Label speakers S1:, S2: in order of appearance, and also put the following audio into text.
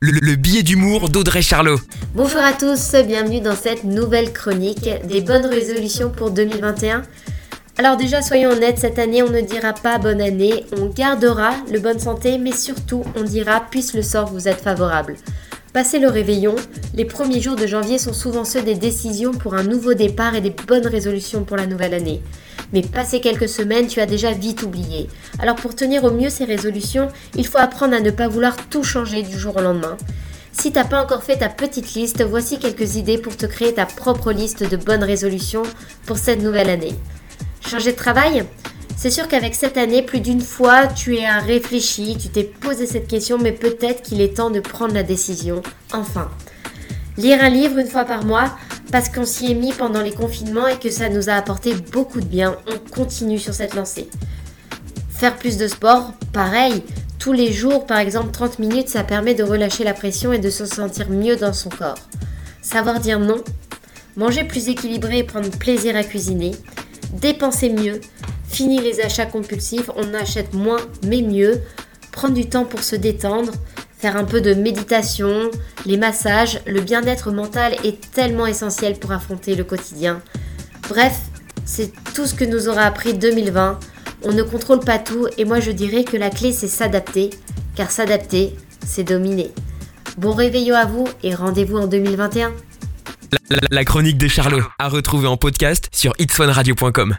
S1: le, le billet d'humour d'Audrey Charlot.
S2: Bonjour à tous, bienvenue dans cette nouvelle chronique des bonnes résolutions pour 2021. Alors déjà, soyons honnêtes, cette année, on ne dira pas bonne année, on gardera le bonne santé, mais surtout, on dira puisse le sort vous être favorable. Passé le réveillon, les premiers jours de janvier sont souvent ceux des décisions pour un nouveau départ et des bonnes résolutions pour la nouvelle année. Mais passé quelques semaines, tu as déjà vite oublié. Alors pour tenir au mieux ces résolutions, il faut apprendre à ne pas vouloir tout changer du jour au lendemain. Si t'as pas encore fait ta petite liste, voici quelques idées pour te créer ta propre liste de bonnes résolutions pour cette nouvelle année. Changer de travail? C'est sûr qu'avec cette année, plus d'une fois, tu es réfléchi, tu t'es posé cette question, mais peut-être qu'il est temps de prendre la décision. Enfin, lire un livre une fois par mois, parce qu'on s'y est mis pendant les confinements et que ça nous a apporté beaucoup de bien. On continue sur cette lancée. Faire plus de sport, pareil. Tous les jours, par exemple 30 minutes, ça permet de relâcher la pression et de se sentir mieux dans son corps. Savoir dire non, manger plus équilibré et prendre plaisir à cuisiner, dépenser mieux, finir les achats compulsifs, on achète moins mais mieux, prendre du temps pour se détendre, faire un peu de méditation, les massages, le bien-être mental est tellement essentiel pour affronter le quotidien. Bref, c'est tout ce que nous aura appris 2020. On ne contrôle pas tout et moi je dirais que la clé c'est s'adapter, car s'adapter, c'est dominer. Bon réveillon à vous et rendez-vous en 2021.
S1: La, chronique de Charlot, à retrouver en podcast sur itswanradio.com.